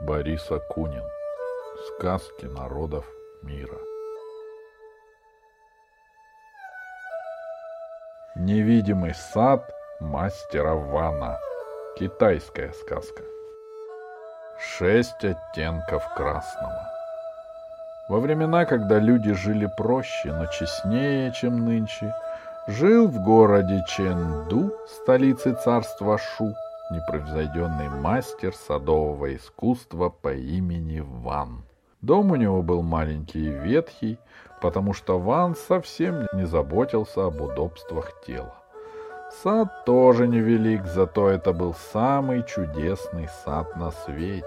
Борис Акунин. Сказки народов мира. Невидимый сад мастера Вана. Китайская сказка. Шесть оттенков красного. Во времена, когда люди жили проще, но честнее, чем нынче, жил в городе Ченду, столице царства Шу, непревзойденный мастер садового искусства по имени Ван. Дом у него был маленький и ветхий, потому что Ван совсем не заботился об удобствах тела. Сад тоже невелик, зато это был самый чудесный сад на свете,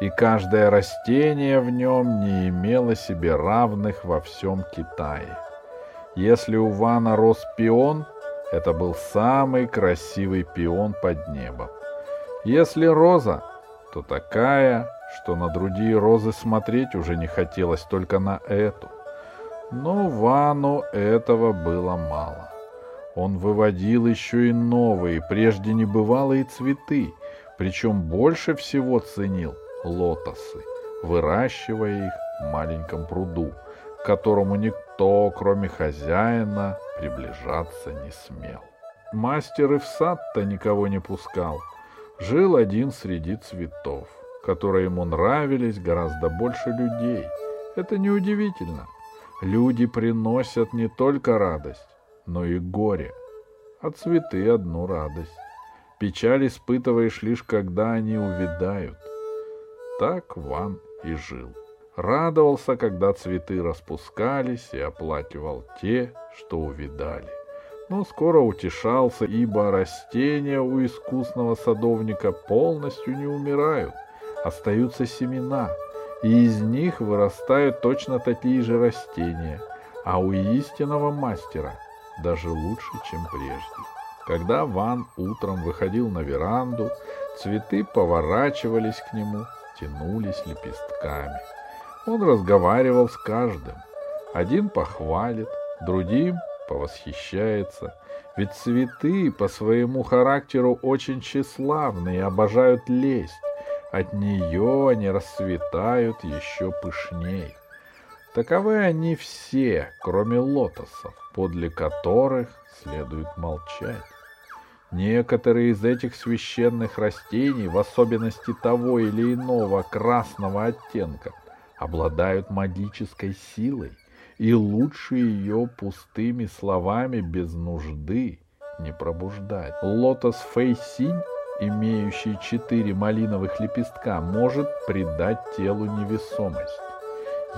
и каждое растение в нем не имело себе равных во всем Китае. Если у Вана рос пион — это был самый красивый пион под небом. Если роза, то такая, что на другие розы смотреть уже не хотелось только на эту. Но Вану этого было мало. Он выводил еще и новые, прежде небывалые цветы, причем больше всего ценил лотосы, выращивая их в маленьком пруду, к которому никто, кроме хозяина, приближаться не смел. Мастер и в сад-то никого не пускал. Жил один среди цветов, которые ему нравились гораздо больше людей. Это неудивительно. Люди приносят не только радость, но и горе, а цветы одну радость. Печаль испытываешь лишь, когда они увядают. Так Ван и жил радовался, когда цветы распускались, и оплакивал те, что увидали. Но скоро утешался, ибо растения у искусного садовника полностью не умирают, остаются семена, и из них вырастают точно такие же растения, а у истинного мастера даже лучше, чем прежде. Когда Ван утром выходил на веранду, цветы поворачивались к нему, тянулись лепестками — он разговаривал с каждым. Один похвалит, другим повосхищается. Ведь цветы по своему характеру очень тщеславны и обожают лесть. От нее они расцветают еще пышней. Таковы они все, кроме лотосов, подле которых следует молчать. Некоторые из этих священных растений, в особенности того или иного красного оттенка, обладают магической силой, и лучше ее пустыми словами без нужды не пробуждать. Лотос Фейсинь, имеющий четыре малиновых лепестка, может придать телу невесомость.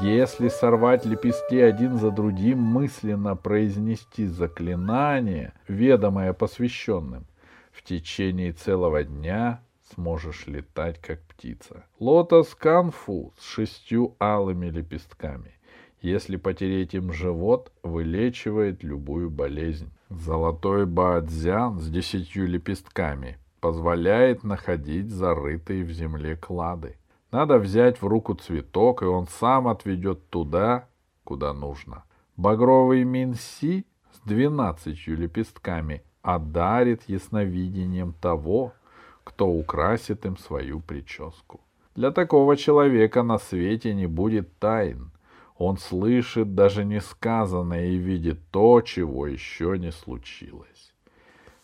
Если сорвать лепестки один за другим, мысленно произнести заклинание, ведомое посвященным, в течение целого дня сможешь летать, как птица. Лотос канфу с шестью алыми лепестками. Если потереть им живот, вылечивает любую болезнь. Золотой баадзян с десятью лепестками позволяет находить зарытые в земле клады. Надо взять в руку цветок, и он сам отведет туда, куда нужно. Багровый минси с двенадцатью лепестками одарит ясновидением того, кто украсит им свою прическу. Для такого человека на свете не будет тайн. Он слышит даже несказанное и видит то, чего еще не случилось.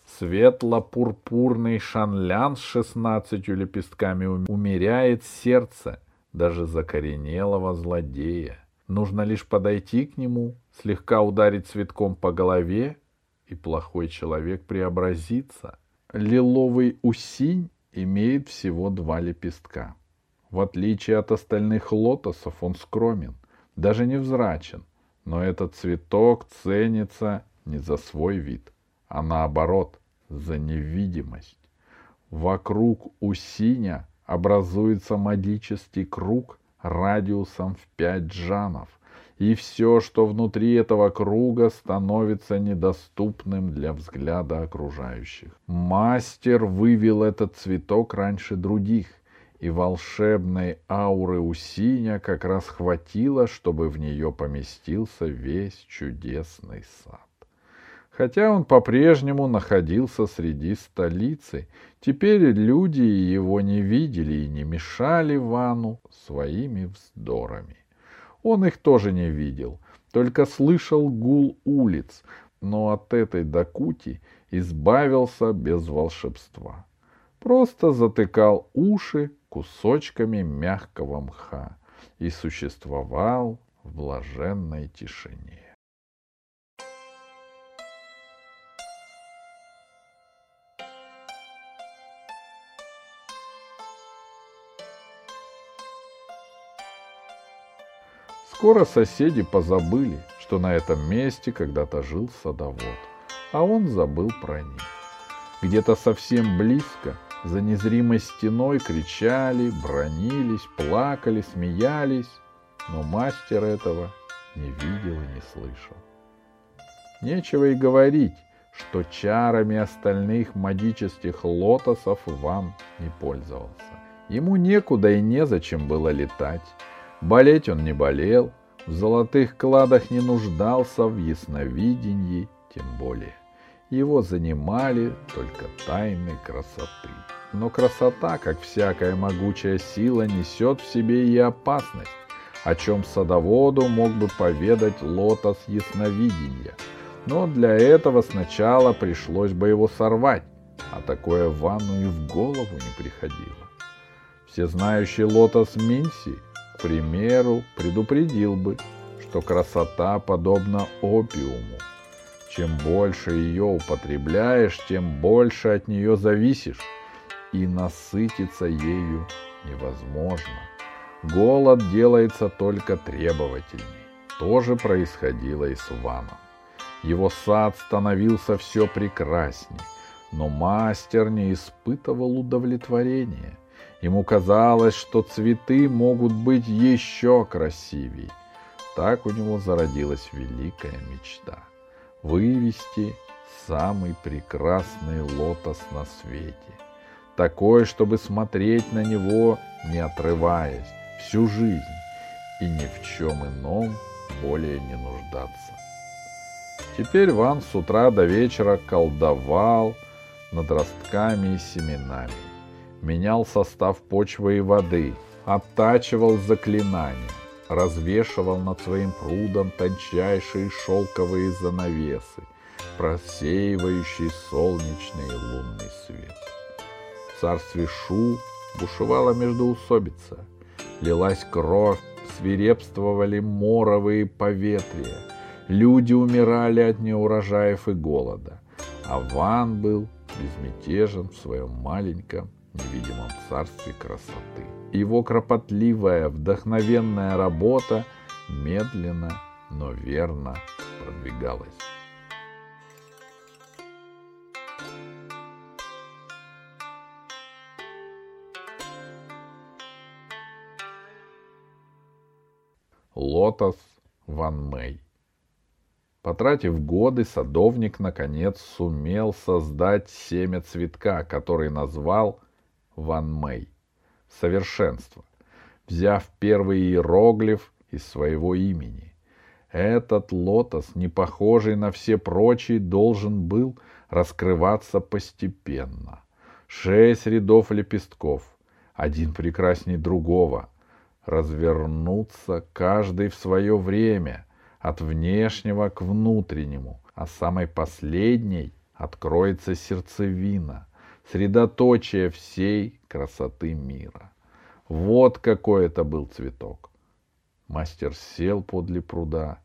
Светло-пурпурный шанлян с шестнадцатью лепестками умеряет сердце даже закоренелого злодея. Нужно лишь подойти к нему, слегка ударить цветком по голове, и плохой человек преобразится — Лиловый усинь имеет всего два лепестка. В отличие от остальных лотосов, он скромен, даже невзрачен, но этот цветок ценится не за свой вид, а наоборот, за невидимость. Вокруг усиня образуется магический круг радиусом в пять джанов, и все, что внутри этого круга, становится недоступным для взгляда окружающих. Мастер вывел этот цветок раньше других, и волшебной ауры у синя как раз хватило, чтобы в нее поместился весь чудесный сад. Хотя он по-прежнему находился среди столицы, теперь люди его не видели и не мешали Вану своими вздорами. Он их тоже не видел, только слышал гул улиц, но от этой докути избавился без волшебства. Просто затыкал уши кусочками мягкого мха и существовал в блаженной тишине. Скоро соседи позабыли, что на этом месте когда-то жил садовод, а он забыл про них. Где-то совсем близко, за незримой стеной, кричали, бронились, плакали, смеялись, но мастер этого не видел и не слышал. Нечего и говорить, что чарами остальных магических лотосов Иван не пользовался. Ему некуда и незачем было летать. Болеть он не болел, в золотых кладах не нуждался, в ясновидении тем более. Его занимали только тайны красоты. Но красота, как всякая могучая сила, несет в себе и опасность, о чем садоводу мог бы поведать лотос ясновидения. Но для этого сначала пришлось бы его сорвать, а такое ванну и в голову не приходило. Всезнающий лотос Минси примеру, предупредил бы, что красота подобна опиуму. Чем больше ее употребляешь, тем больше от нее зависишь, и насытиться ею невозможно. Голод делается только требовательней. То же происходило и с Ваном. Его сад становился все прекрасней, но мастер не испытывал удовлетворения – Ему казалось, что цветы могут быть еще красивее. Так у него зародилась великая мечта — вывести самый прекрасный лотос на свете. Такой, чтобы смотреть на него, не отрываясь, всю жизнь и ни в чем ином более не нуждаться. Теперь Ван с утра до вечера колдовал над ростками и семенами менял состав почвы и воды, оттачивал заклинания, развешивал над своим прудом тончайшие шелковые занавесы, просеивающие солнечный и лунный свет. В царстве Шу бушевала междоусобица, лилась кровь, свирепствовали моровые поветрия, люди умирали от неурожаев и голода, а Ван был безмятежен в своем маленьком невидимом царстве красоты. Его кропотливая, вдохновенная работа медленно, но верно продвигалась. Лотос Ван Мэй Потратив годы, садовник наконец сумел создать семя цветка, который назвал Ван Мэй. Совершенство. Взяв первый иероглиф из своего имени. Этот лотос, не похожий на все прочие, должен был раскрываться постепенно. Шесть рядов лепестков, один прекрасней другого, развернуться каждый в свое время, от внешнего к внутреннему, а самой последней откроется сердцевина, средоточие всей красоты мира. Вот какой это был цветок. Мастер сел подле пруда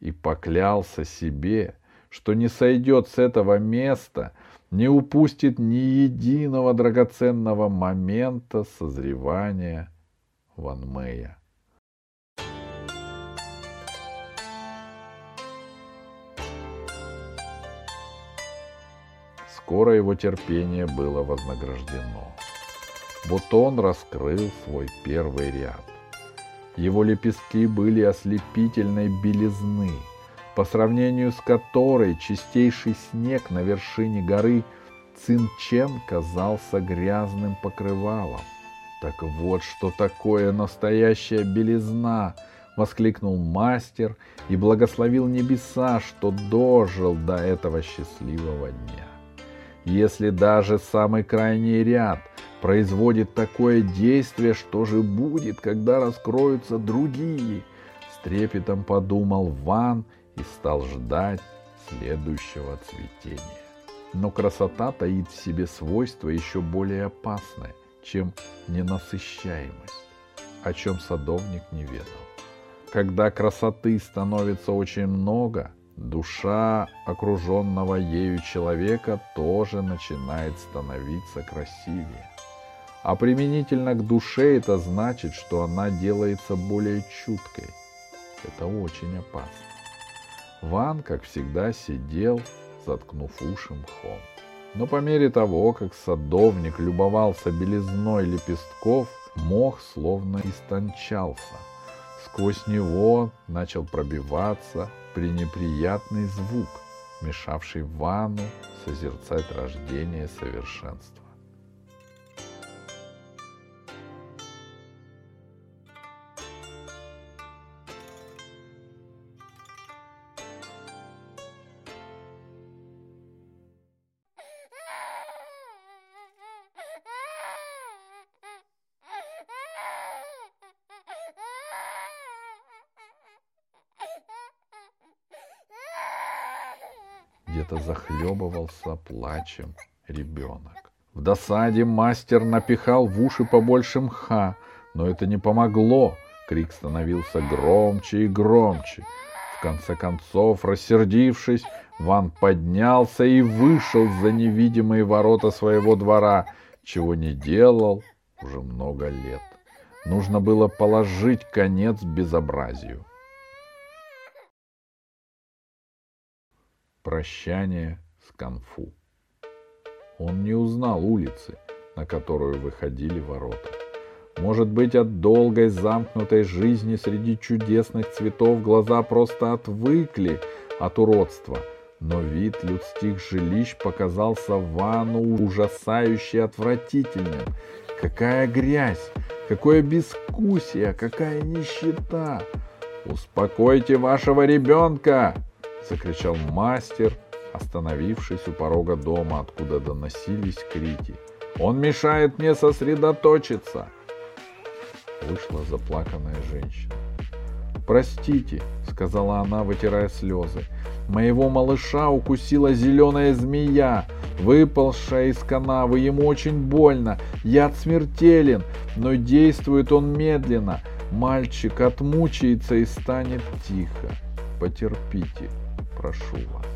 и поклялся себе, что не сойдет с этого места, не упустит ни единого драгоценного момента созревания Ван Скоро его терпение было вознаграждено. Бутон раскрыл свой первый ряд. Его лепестки были ослепительной белизны, по сравнению с которой чистейший снег на вершине горы Цинчен казался грязным покрывалом. Так вот, что такое настоящая белизна, — воскликнул мастер и благословил небеса, что дожил до этого счастливого дня. Если даже самый крайний ряд производит такое действие, что же будет, когда раскроются другие? С трепетом подумал Ван и стал ждать следующего цветения. Но красота таит в себе свойства еще более опасное, чем ненасыщаемость, о чем садовник не ведал. Когда красоты становится очень много, душа окруженного ею человека тоже начинает становиться красивее. А применительно к душе это значит, что она делается более чуткой. Это очень опасно. Ван, как всегда, сидел, заткнув уши мхом. Но по мере того, как садовник любовался белизной лепестков, мох словно истончался. Сквозь него начал пробиваться пренеприятный звук, мешавший Вану созерцать рождение совершенства. Где-то захлебывался плачем ребенок. В досаде мастер напихал в уши побольше мха, но это не помогло. Крик становился громче и громче. В конце концов, рассердившись, Ван поднялся и вышел за невидимые ворота своего двора, чего не делал уже много лет. Нужно было положить конец безобразию. Прощание с Канфу. Он не узнал улицы, на которую выходили ворота. Может быть, от долгой замкнутой жизни среди чудесных цветов глаза просто отвыкли от уродства, но вид людских жилищ показался Вану ужасающе отвратительным. Какая грязь, какое бескусие, какая нищета! Успокойте вашего ребенка! — закричал мастер, остановившись у порога дома, откуда доносились крики. «Он мешает мне сосредоточиться!» Вышла заплаканная женщина. «Простите», — сказала она, вытирая слезы, — «моего малыша укусила зеленая змея, выползшая из канавы. Ему очень больно, яд смертелен, но действует он медленно. Мальчик отмучается и станет тихо. Потерпите» прошу вас.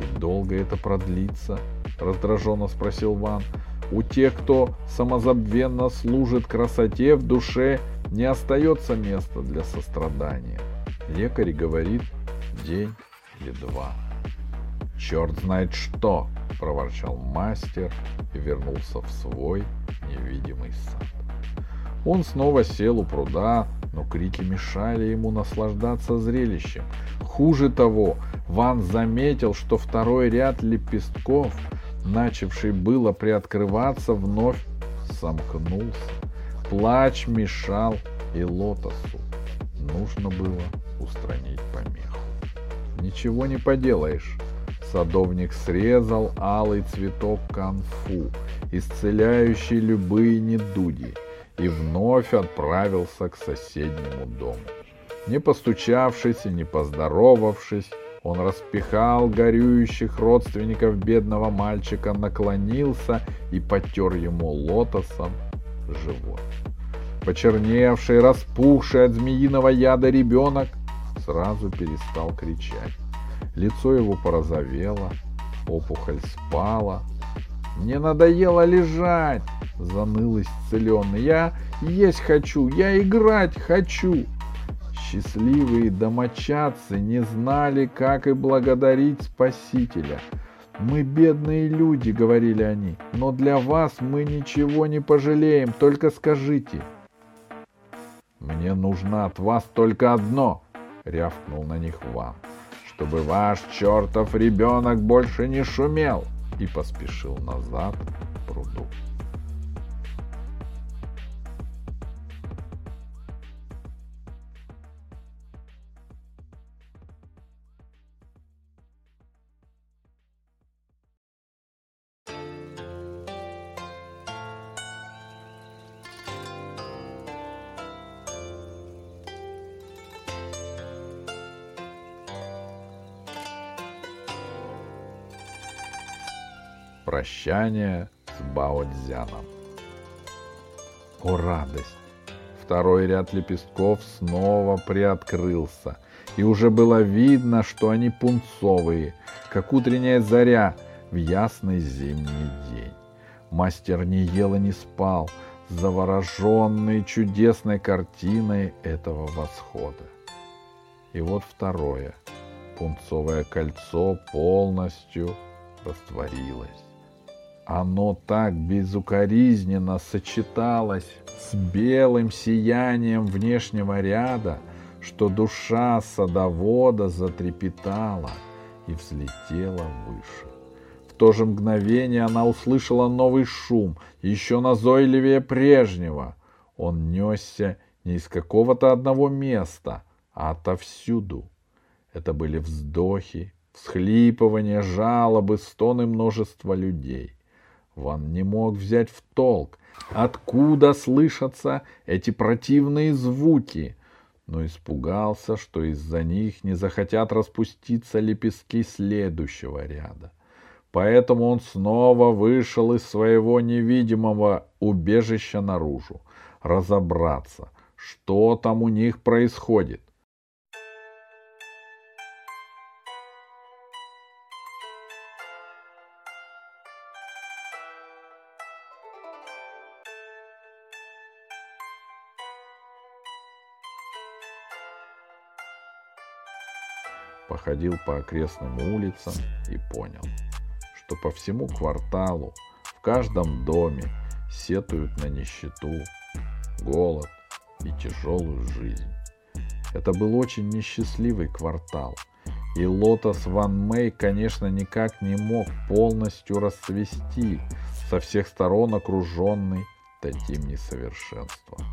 И долго это продлится? Раздраженно спросил Ван. У тех, кто самозабвенно служит красоте, в душе не остается места для сострадания. Лекарь говорит день или два. Черт знает что, проворчал мастер и вернулся в свой невидимый сад. Он снова сел у пруда, но крики мешали ему наслаждаться зрелищем. Хуже того, Ван заметил, что второй ряд лепестков, начавший было приоткрываться, вновь сомкнулся. Плач мешал и лотосу. Нужно было устранить помеху. Ничего не поделаешь. Садовник срезал алый цветок канфу, исцеляющий любые недуги — и вновь отправился к соседнему дому. Не постучавшись и не поздоровавшись, он распихал горюющих родственников бедного мальчика, наклонился и потер ему лотосом живот. Почерневший, распухший от змеиного яда ребенок сразу перестал кричать. Лицо его порозовело, опухоль спала. «Мне надоело лежать!» заныл исцеленный. Я есть хочу, я играть хочу. Счастливые домочадцы не знали, как и благодарить Спасителя. «Мы бедные люди», — говорили они, — «но для вас мы ничего не пожалеем, только скажите». «Мне нужно от вас только одно», — рявкнул на них Ван, — «чтобы ваш чертов ребенок больше не шумел» и поспешил назад к пруду. Прощание с Баодзяном. О радость! Второй ряд лепестков снова приоткрылся, и уже было видно, что они пунцовые, как утренняя заря в ясный зимний день. Мастер не ел и не спал, завороженный чудесной картиной этого восхода. И вот второе. Пунцовое кольцо полностью растворилось. Оно так безукоризненно сочеталось с белым сиянием внешнего ряда, что душа садовода затрепетала и взлетела выше. В то же мгновение она услышала новый шум, еще назойливее прежнего. Он несся не из какого-то одного места, а отовсюду. Это были вздохи, всхлипывания, жалобы, стоны множества людей. Ван не мог взять в толк, откуда слышатся эти противные звуки, но испугался, что из-за них не захотят распуститься лепестки следующего ряда. Поэтому он снова вышел из своего невидимого убежища наружу, разобраться, что там у них происходит. Походил по окрестным улицам и понял, что по всему кварталу, в каждом доме сетуют на нищету, голод и тяжелую жизнь. Это был очень несчастливый квартал, и Лотос Ван Мэй, конечно, никак не мог полностью расцвести, со всех сторон окруженный таким несовершенством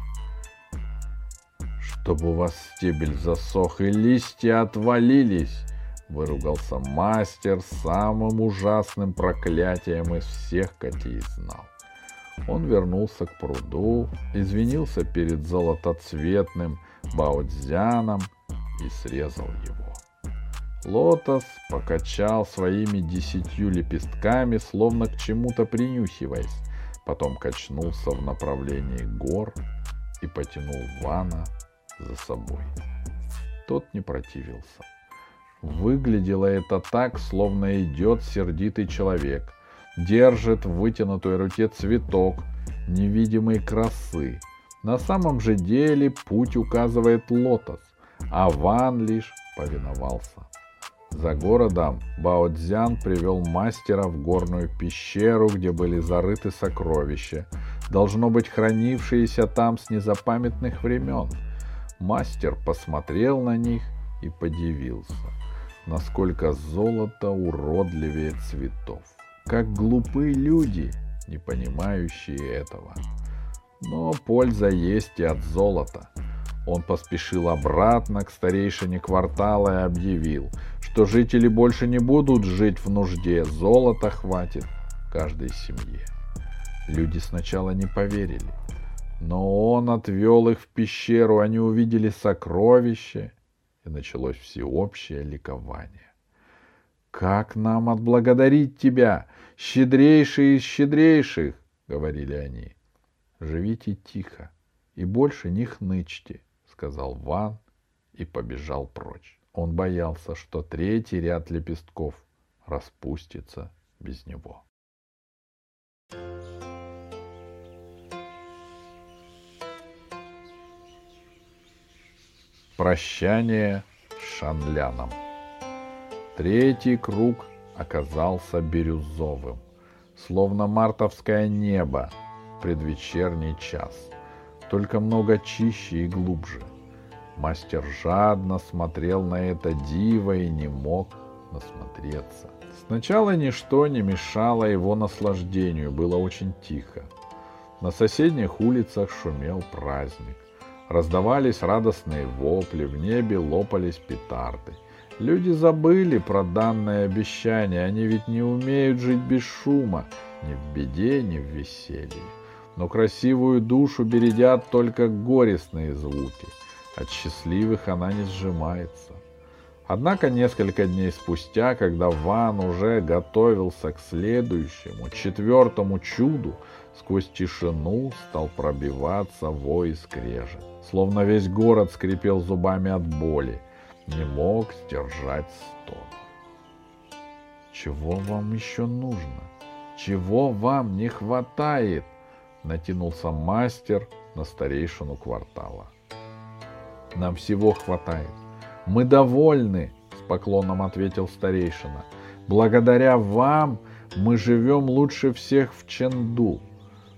чтобы у вас стебель засох и листья отвалились, выругался мастер самым ужасным проклятием из всех, какие знал. Он вернулся к пруду, извинился перед золотоцветным баудзяном и срезал его. Лотос покачал своими десятью лепестками, словно к чему-то принюхиваясь, потом качнулся в направлении гор и потянул Вана за собой. Тот не противился. Выглядело это так, словно идет сердитый человек, держит в вытянутой руке цветок невидимой красы. На самом же деле путь указывает лотос, а Ван лишь повиновался. За городом Баодзян привел мастера в горную пещеру, где были зарыты сокровища, должно быть хранившиеся там с незапамятных времен – Мастер посмотрел на них и подивился, насколько золото уродливее цветов. Как глупые люди, не понимающие этого. Но польза есть и от золота. Он поспешил обратно к старейшине квартала и объявил, что жители больше не будут жить в нужде, золота хватит каждой семье. Люди сначала не поверили, но он отвел их в пещеру, они увидели сокровище, и началось всеобщее ликование. «Как нам отблагодарить тебя, щедрейший из щедрейших?» — говорили они. «Живите тихо и больше не хнычьте», — сказал Ван и побежал прочь. Он боялся, что третий ряд лепестков распустится без него. Прощание с Шанляном. Третий круг оказался бирюзовым, словно мартовское небо в предвечерний час, только много чище и глубже. Мастер жадно смотрел на это диво и не мог насмотреться. Сначала ничто не мешало его наслаждению, было очень тихо. На соседних улицах шумел праздник. Раздавались радостные вопли, в небе лопались петарды. Люди забыли про данное обещание, они ведь не умеют жить без шума, ни в беде, ни в веселье. Но красивую душу бередят только горестные звуки, от счастливых она не сжимается. Однако несколько дней спустя, когда Ван уже готовился к следующему, четвертому чуду, сквозь тишину стал пробиваться вой и скрежет. Словно весь город скрипел зубами от боли, не мог сдержать стон. «Чего вам еще нужно? Чего вам не хватает?» — натянулся мастер на старейшину квартала. «Нам всего хватает. Мы довольны, с поклоном ответил старейшина. Благодаря вам мы живем лучше всех в Ченду.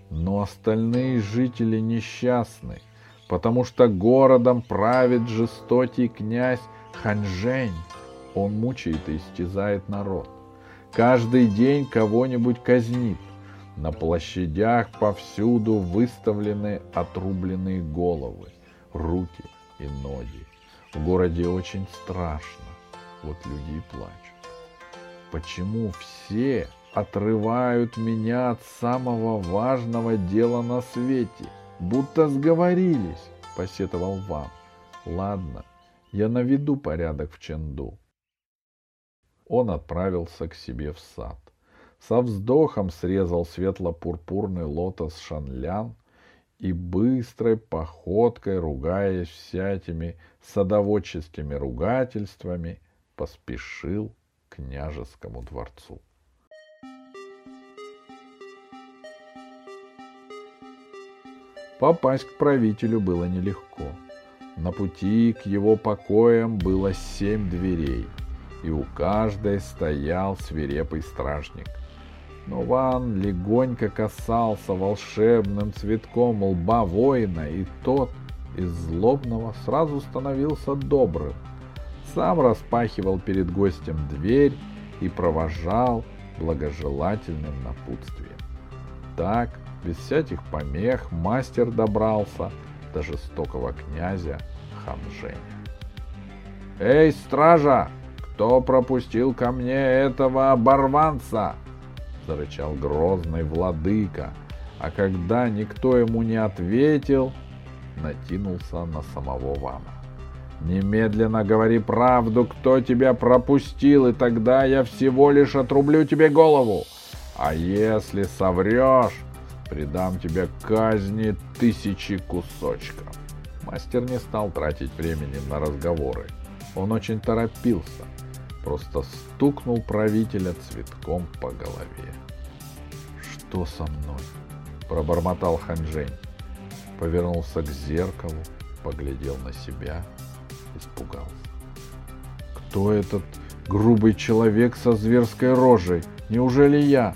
Но остальные жители несчастны, потому что городом правит жестокий князь Ханжень. Он мучает и истязает народ. Каждый день кого-нибудь казнит. На площадях повсюду выставлены отрубленные головы, руки и ноги. В городе очень страшно. Вот люди и плачут. Почему все отрывают меня от самого важного дела на свете? Будто сговорились, посетовал вам. Ладно, я наведу порядок в Ченду. Он отправился к себе в сад. Со вздохом срезал светло-пурпурный лотос Шанлян — и быстрой походкой, ругаясь всякими садоводческими ругательствами, поспешил к княжескому дворцу. Попасть к правителю было нелегко. На пути к его покоям было семь дверей, и у каждой стоял свирепый стражник — но Ван легонько касался волшебным цветком лба воина, и тот из злобного сразу становился добрым. Сам распахивал перед гостем дверь и провожал благожелательным напутствием. Так, без всяких помех, мастер добрался до жестокого князя Ханженя. «Эй, стража! Кто пропустил ко мне этого оборванца?» зарычал грозный владыка, а когда никто ему не ответил, натянулся на самого Вана. «Немедленно говори правду, кто тебя пропустил, и тогда я всего лишь отрублю тебе голову. А если соврешь, придам тебе казни тысячи кусочков». Мастер не стал тратить времени на разговоры. Он очень торопился — просто стукнул правителя цветком по голове. «Что со мной?» — пробормотал Ханжень. Повернулся к зеркалу, поглядел на себя, испугался. «Кто этот грубый человек со зверской рожей? Неужели я?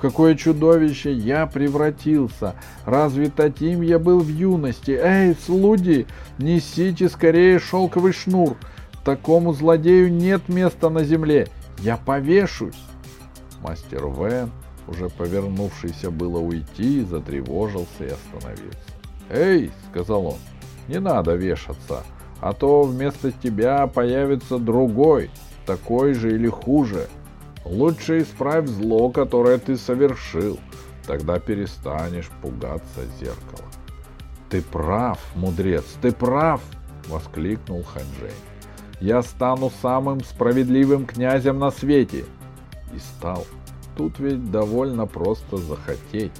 В какое чудовище я превратился? Разве таким я был в юности? Эй, слуги, несите скорее шелковый шнур!» Такому злодею нет места на земле. Я повешусь. Мастер Вен, уже повернувшийся было уйти, затревожился и остановился. «Эй!» — сказал он. «Не надо вешаться, а то вместо тебя появится другой, такой же или хуже. Лучше исправь зло, которое ты совершил, тогда перестанешь пугаться зеркала». «Ты прав, мудрец, ты прав!» — воскликнул Ханжень я стану самым справедливым князем на свете. И стал. Тут ведь довольно просто захотеть.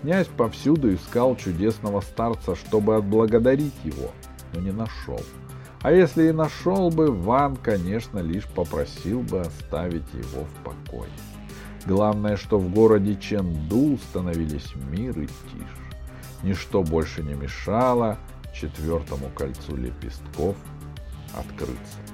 Князь повсюду искал чудесного старца, чтобы отблагодарить его, но не нашел. А если и нашел бы, Ван, конечно, лишь попросил бы оставить его в покое. Главное, что в городе Ченду установились мир и тишь. Ничто больше не мешало четвертому кольцу лепестков открыться.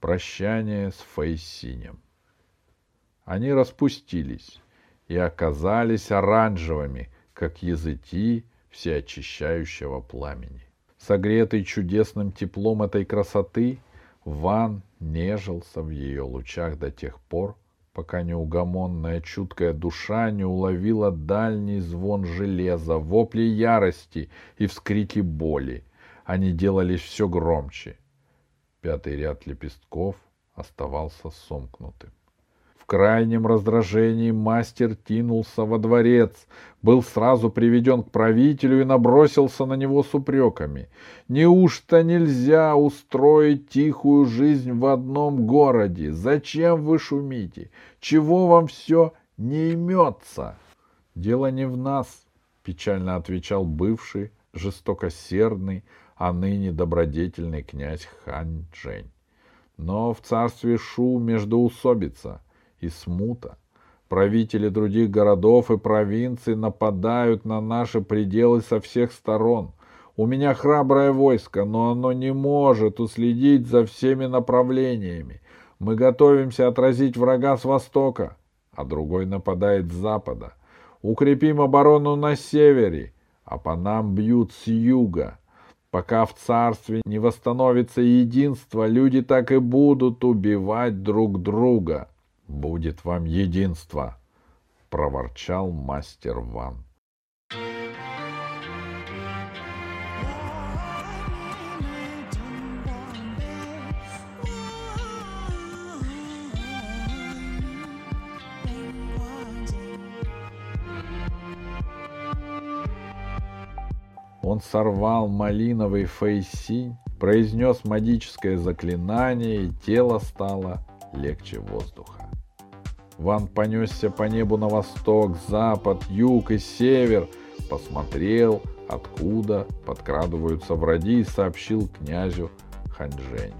Прощание с Фейсинем. Они распустились и оказались оранжевыми, как языки всеочищающего пламени. Согретый чудесным теплом этой красоты, Ван нежился в ее лучах до тех пор, пока неугомонная чуткая душа не уловила дальний звон железа, вопли ярости и вскрики боли. Они делались все громче. Пятый ряд лепестков оставался сомкнутым крайнем раздражении мастер кинулся во дворец, был сразу приведен к правителю и набросился на него с упреками. Неужто нельзя устроить тихую жизнь в одном городе? Зачем вы шумите? Чего вам все не имется? Дело не в нас, печально отвечал бывший, жестокосердный, а ныне добродетельный князь Хань Джень. Но в царстве Шу междоусобица — и смута. Правители других городов и провинций нападают на наши пределы со всех сторон. У меня храброе войско, но оно не может уследить за всеми направлениями. Мы готовимся отразить врага с востока, а другой нападает с запада. Укрепим оборону на севере, а по нам бьют с юга. Пока в царстве не восстановится единство, люди так и будут убивать друг друга. «Будет вам единство!» — проворчал мастер Ван. Он сорвал малиновый фейсинь, произнес магическое заклинание, и тело стало легче воздуха. Ван понесся по небу на восток, запад, юг и север, посмотрел, откуда подкрадываются враги и сообщил князю Ханьженю.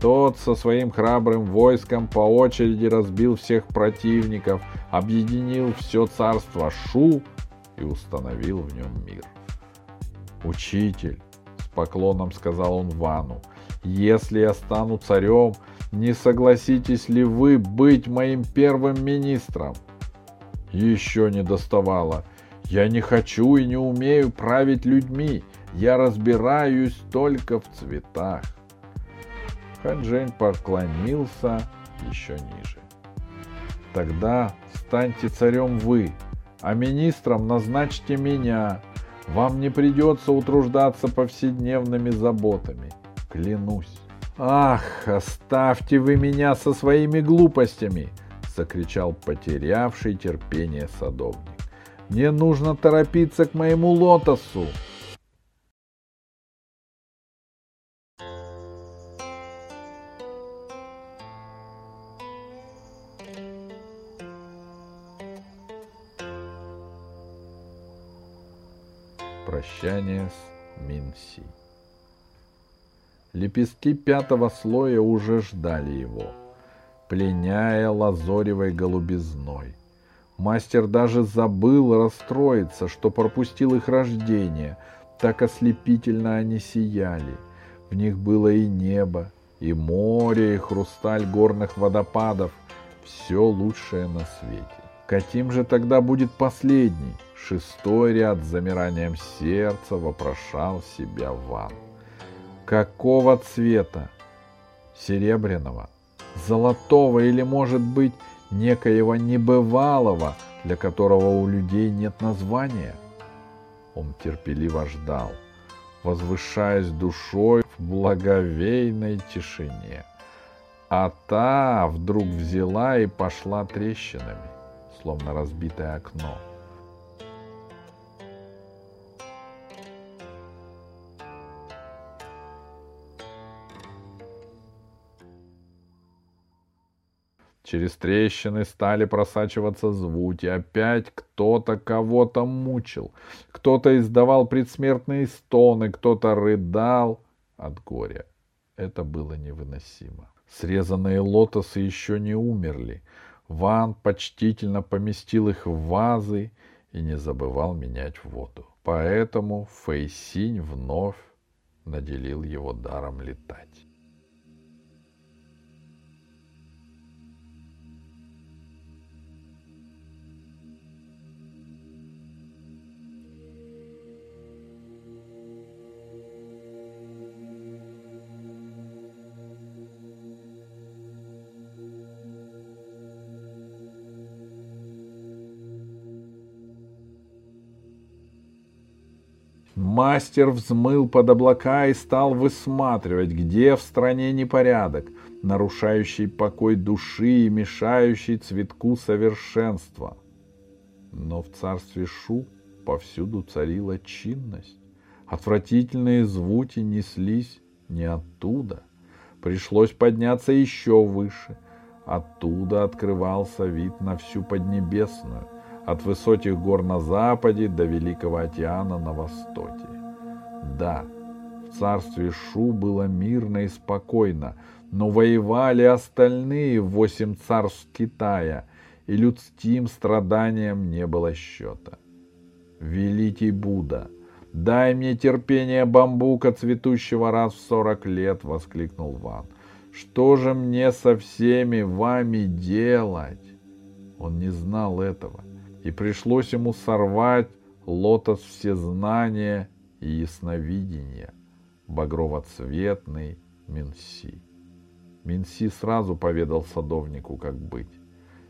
Тот со своим храбрым войском по очереди разбил всех противников, объединил все царство Шу и установил в нем мир. «Учитель», — с поклоном сказал он Вану, — «если я стану царем, не согласитесь ли вы быть моим первым министром? Еще не доставало. Я не хочу и не умею править людьми. Я разбираюсь только в цветах. Ханжень поклонился еще ниже. Тогда станьте царем вы, а министром назначьте меня. Вам не придется утруждаться повседневными заботами. Клянусь. «Ах, оставьте вы меня со своими глупостями!» — закричал потерявший терпение садовник. «Мне нужно торопиться к моему лотосу!» Прощание с Минси. Лепестки пятого слоя уже ждали его, пленяя лазоревой голубизной. Мастер даже забыл расстроиться, что пропустил их рождение, так ослепительно они сияли. В них было и небо, и море, и хрусталь горных водопадов, все лучшее на свете. Каким же тогда будет последний? Шестой ряд с замиранием сердца вопрошал себя Ван. Какого цвета? Серебряного, золотого или, может быть, некоего небывалого, для которого у людей нет названия? Он терпеливо ждал, возвышаясь душой в благовейной тишине. А та вдруг взяла и пошла трещинами, словно разбитое окно. Через трещины стали просачиваться звуки. Опять кто-то кого-то мучил. Кто-то издавал предсмертные стоны, кто-то рыдал от горя. Это было невыносимо. Срезанные лотосы еще не умерли. Ван почтительно поместил их в вазы и не забывал менять воду. Поэтому Фейсинь вновь наделил его даром летать. Мастер взмыл под облака и стал высматривать, где в стране непорядок, нарушающий покой души и мешающий цветку совершенства. Но в царстве Шу повсюду царила чинность. Отвратительные звуки неслись не оттуда. Пришлось подняться еще выше. Оттуда открывался вид на всю Поднебесную, от высоких гор на западе до Великого океана на востоке. Да, в царстве Шу было мирно и спокойно, но воевали остальные восемь царств Китая, и людским страданиям не было счета. Великий Будда — «Дай мне терпение бамбука, цветущего раз в сорок лет!» — воскликнул Ван. «Что же мне со всеми вами делать?» Он не знал этого, и пришлось ему сорвать лотос всезнания и ясновидения, багровоцветный Минси. Минси сразу поведал садовнику, как быть.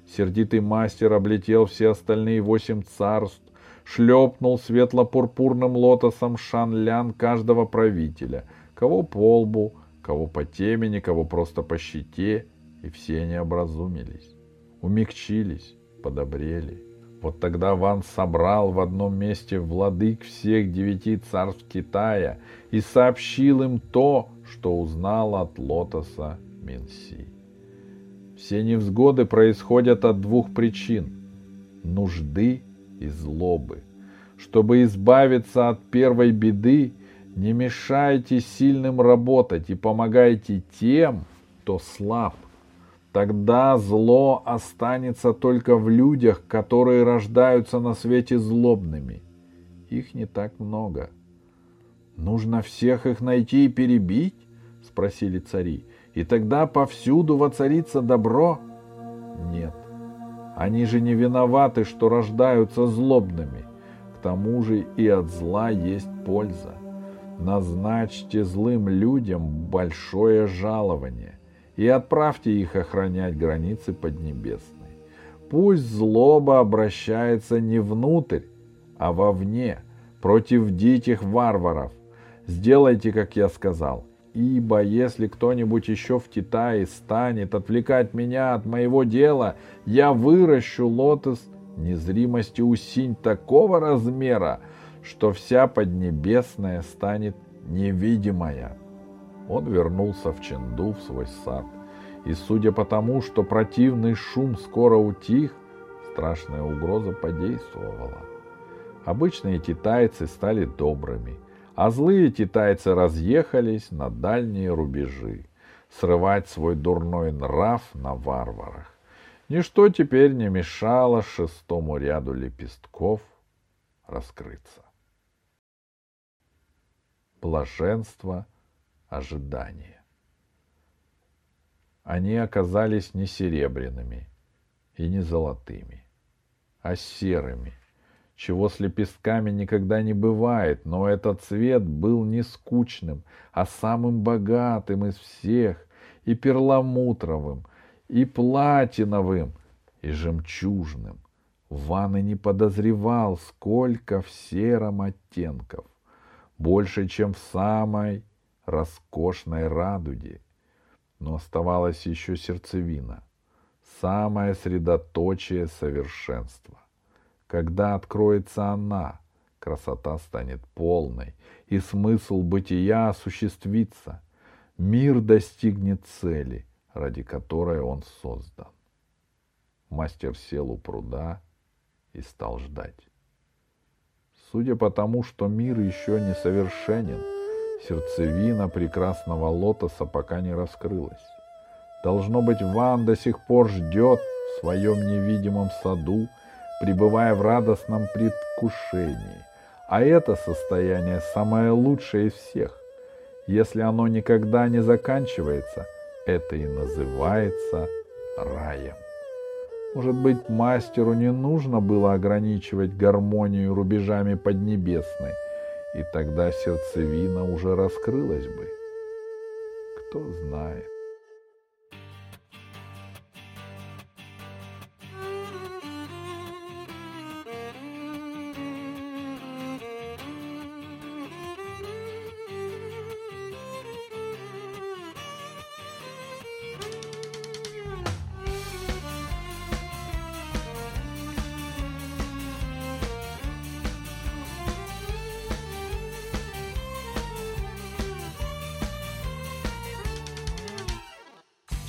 Сердитый мастер облетел все остальные восемь царств, шлепнул светло-пурпурным лотосом шанлян каждого правителя, кого по лбу, кого по темени, кого просто по щите, и все они образумились, умягчились, подобрели. Вот тогда Ван собрал в одном месте владык всех девяти царств Китая и сообщил им то, что узнал от лотоса Минси. Все невзгоды происходят от двух причин – нужды и злобы. Чтобы избавиться от первой беды, не мешайте сильным работать и помогайте тем, кто слаб. Тогда зло останется только в людях, которые рождаются на свете злобными. Их не так много. Нужно всех их найти и перебить? Спросили цари. И тогда повсюду воцарится добро? Нет. Они же не виноваты, что рождаются злобными. К тому же и от зла есть польза. Назначьте злым людям большое жалование и отправьте их охранять границы Поднебесной. Пусть злоба обращается не внутрь, а вовне, против диких варваров. Сделайте, как я сказал, Ибо если кто-нибудь еще в Китае станет отвлекать меня от моего дела, я выращу лотос незримости усинь такого размера, что вся Поднебесная станет невидимая. Он вернулся в Ченду, в свой сад, и, судя по тому, что противный шум скоро утих, страшная угроза подействовала. Обычные китайцы стали добрыми — а злые китайцы разъехались на дальние рубежи, срывать свой дурной нрав на варварах. Ничто теперь не мешало шестому ряду лепестков раскрыться. Блаженство ожидания. Они оказались не серебряными и не золотыми, а серыми, чего с лепестками никогда не бывает, но этот цвет был не скучным, а самым богатым из всех, и перламутровым, и платиновым, и жемчужным. Ван и не подозревал, сколько в сером оттенков, больше, чем в самой роскошной радуге. Но оставалась еще сердцевина, самое средоточие совершенства. Когда откроется она, красота станет полной, и смысл бытия осуществится. Мир достигнет цели, ради которой он создан. Мастер сел у пруда и стал ждать. Судя по тому, что мир еще не совершенен, сердцевина прекрасного лотоса пока не раскрылась. Должно быть, Ван до сих пор ждет в своем невидимом саду пребывая в радостном предвкушении. А это состояние самое лучшее из всех. Если оно никогда не заканчивается, это и называется раем. Может быть, мастеру не нужно было ограничивать гармонию рубежами Поднебесной, и тогда сердцевина уже раскрылась бы. Кто знает.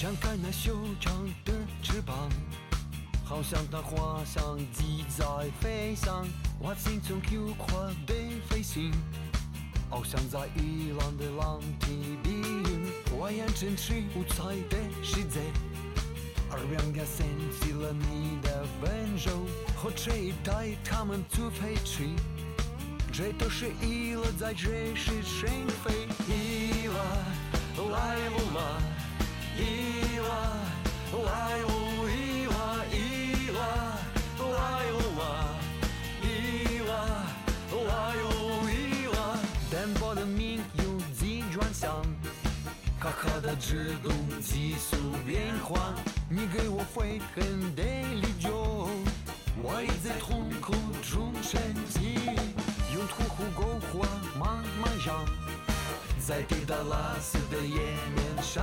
张开那修长的翅膀，好像那滑翔机在飞翔。我心中有快的飞行，翱翔在一浪的浪堤边。我眼前是五彩的世界，耳边也响起了你的温柔和期待，他们都飞去。这都是意了，在这是谁飞？意了，来了吗？卡卡的制度急速变化。你给我飞很的力量，我已在痛苦中沉寂。用屠户勾画漫漫上，在滴答拉丝的页面上，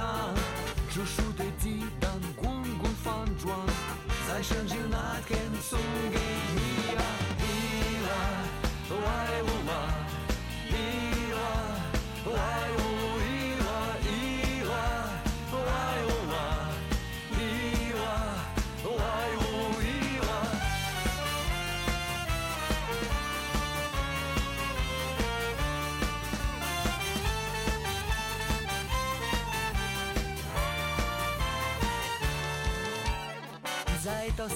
煮熟的鸡蛋滚滚翻转，在生日那天送给 在到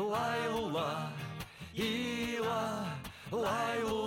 Лайла, Ила, Лайла.